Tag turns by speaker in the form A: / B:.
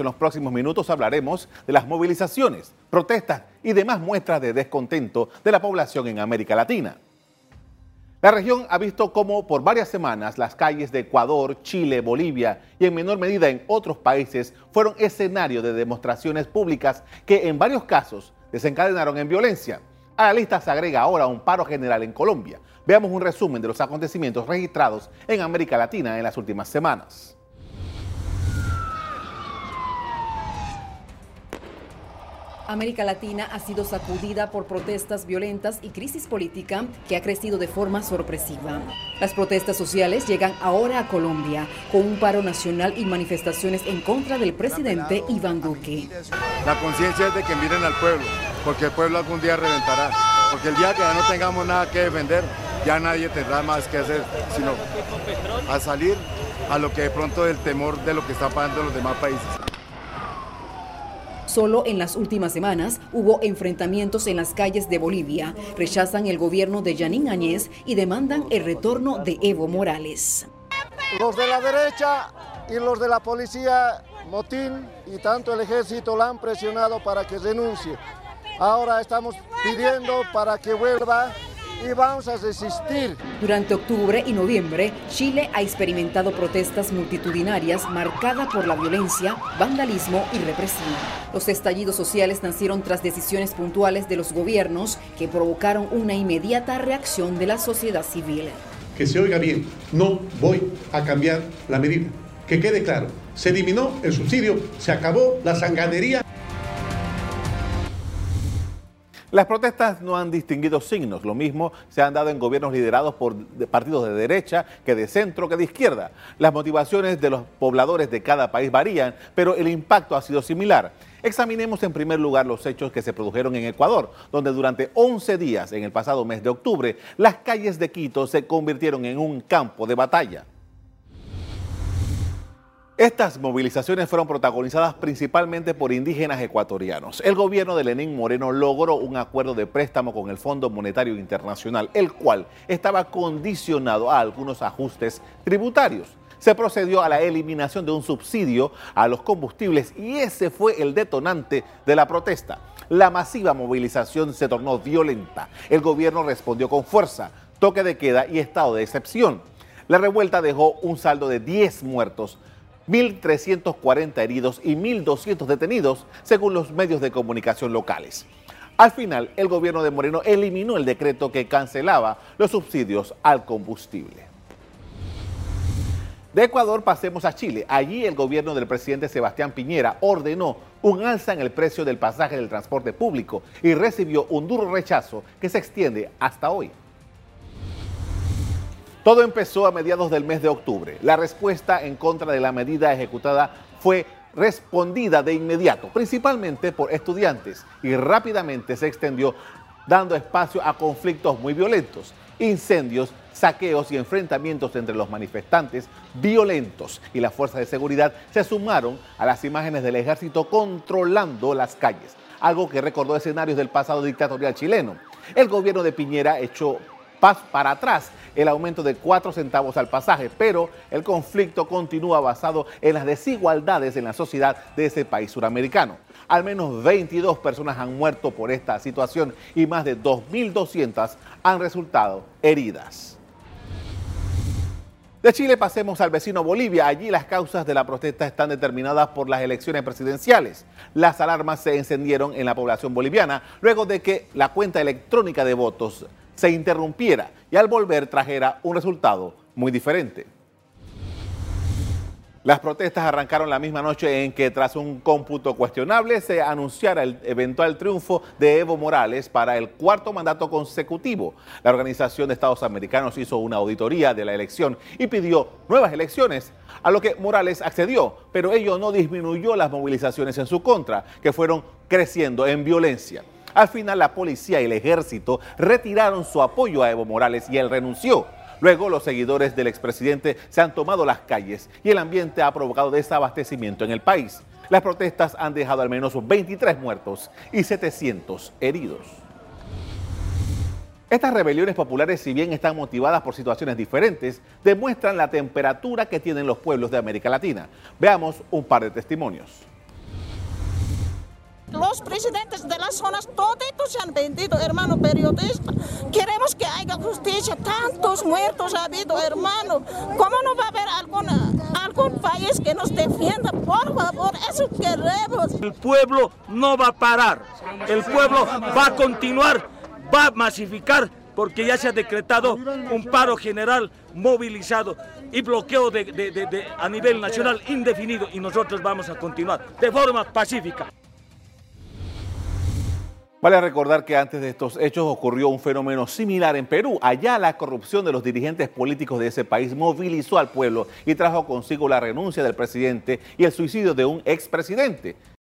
A: En los próximos minutos hablaremos de las movilizaciones, protestas y demás muestras de descontento de la población en América Latina. La región ha visto cómo por varias semanas las calles de Ecuador, Chile, Bolivia y en menor medida en otros países fueron escenario de demostraciones públicas que en varios casos desencadenaron en violencia. A la lista se agrega ahora un paro general en Colombia. Veamos un resumen de los acontecimientos registrados en América Latina en las últimas semanas.
B: América Latina ha sido sacudida por protestas violentas y crisis política que ha crecido de forma sorpresiva. Las protestas sociales llegan ahora a Colombia con un paro nacional y manifestaciones en contra del presidente Iván Duque.
C: La conciencia es de que miren al pueblo, porque el pueblo algún día reventará, porque el día que ya no tengamos nada que defender, ya nadie tendrá más que hacer, sino a salir a lo que de pronto el temor de lo que está pasando en los demás países.
B: Solo en las últimas semanas hubo enfrentamientos en las calles de Bolivia. Rechazan el gobierno de Yanín Añez y demandan el retorno de Evo Morales.
D: Los de la derecha y los de la policía, motín y tanto el ejército la han presionado para que renuncie. Ahora estamos pidiendo para que vuelva y vamos a resistir.
B: Durante octubre y noviembre, Chile ha experimentado protestas multitudinarias marcadas por la violencia, vandalismo y represión. Los estallidos sociales nacieron tras decisiones puntuales de los gobiernos que provocaron una inmediata reacción de la sociedad civil.
E: Que se oiga bien, no voy a cambiar la medida. Que quede claro, se eliminó el subsidio, se acabó la sanganería.
A: Las protestas no han distinguido signos, lo mismo se han dado en gobiernos liderados por partidos de derecha que de centro que de izquierda. Las motivaciones de los pobladores de cada país varían, pero el impacto ha sido similar. Examinemos en primer lugar los hechos que se produjeron en Ecuador, donde durante 11 días en el pasado mes de octubre, las calles de Quito se convirtieron en un campo de batalla. Estas movilizaciones fueron protagonizadas principalmente por indígenas ecuatorianos. El gobierno de Lenín Moreno logró un acuerdo de préstamo con el Fondo Monetario Internacional, el cual estaba condicionado a algunos ajustes tributarios. Se procedió a la eliminación de un subsidio a los combustibles y ese fue el detonante de la protesta. La masiva movilización se tornó violenta. El gobierno respondió con fuerza, toque de queda y estado de excepción. La revuelta dejó un saldo de 10 muertos, 1.340 heridos y 1.200 detenidos, según los medios de comunicación locales. Al final, el gobierno de Moreno eliminó el decreto que cancelaba los subsidios al combustible. De Ecuador pasemos a Chile. Allí el gobierno del presidente Sebastián Piñera ordenó un alza en el precio del pasaje del transporte público y recibió un duro rechazo que se extiende hasta hoy. Todo empezó a mediados del mes de octubre. La respuesta en contra de la medida ejecutada fue respondida de inmediato, principalmente por estudiantes, y rápidamente se extendió dando espacio a conflictos muy violentos, incendios, saqueos y enfrentamientos entre los manifestantes violentos y las fuerzas de seguridad se sumaron a las imágenes del ejército controlando las calles, algo que recordó escenarios del pasado dictatorial chileno. El gobierno de Piñera echó para atrás el aumento de 4 centavos al pasaje, pero el conflicto continúa basado en las desigualdades en la sociedad de ese país suramericano. Al menos 22 personas han muerto por esta situación y más de 2.200 han resultado heridas. De Chile pasemos al vecino Bolivia. Allí las causas de la protesta están determinadas por las elecciones presidenciales. Las alarmas se encendieron en la población boliviana luego de que la cuenta electrónica de votos se interrumpiera y al volver trajera un resultado muy diferente. Las protestas arrancaron la misma noche en que tras un cómputo cuestionable se anunciara el eventual triunfo de Evo Morales para el cuarto mandato consecutivo. La Organización de Estados Americanos hizo una auditoría de la elección y pidió nuevas elecciones, a lo que Morales accedió, pero ello no disminuyó las movilizaciones en su contra, que fueron creciendo en violencia. Al final la policía y el ejército retiraron su apoyo a Evo Morales y él renunció. Luego los seguidores del expresidente se han tomado las calles y el ambiente ha provocado desabastecimiento en el país. Las protestas han dejado al menos 23 muertos y 700 heridos. Estas rebeliones populares, si bien están motivadas por situaciones diferentes, demuestran la temperatura que tienen los pueblos de América Latina. Veamos un par de testimonios.
F: Los presidentes de las zonas, toditos se han vendido, hermano periodista. Queremos que haya justicia. Tantos muertos ha habido, hermano. ¿Cómo no va a haber alguna, algún país que nos defienda? Por favor, eso queremos.
G: El pueblo no va a parar. El pueblo va a continuar, va a masificar porque ya se ha decretado un paro general movilizado y bloqueo de, de, de, a nivel nacional indefinido y nosotros vamos a continuar de forma pacífica.
A: Vale recordar que antes de estos hechos ocurrió un fenómeno similar en Perú. Allá la corrupción de los dirigentes políticos de ese país movilizó al pueblo y trajo consigo la renuncia del presidente y el suicidio de un expresidente.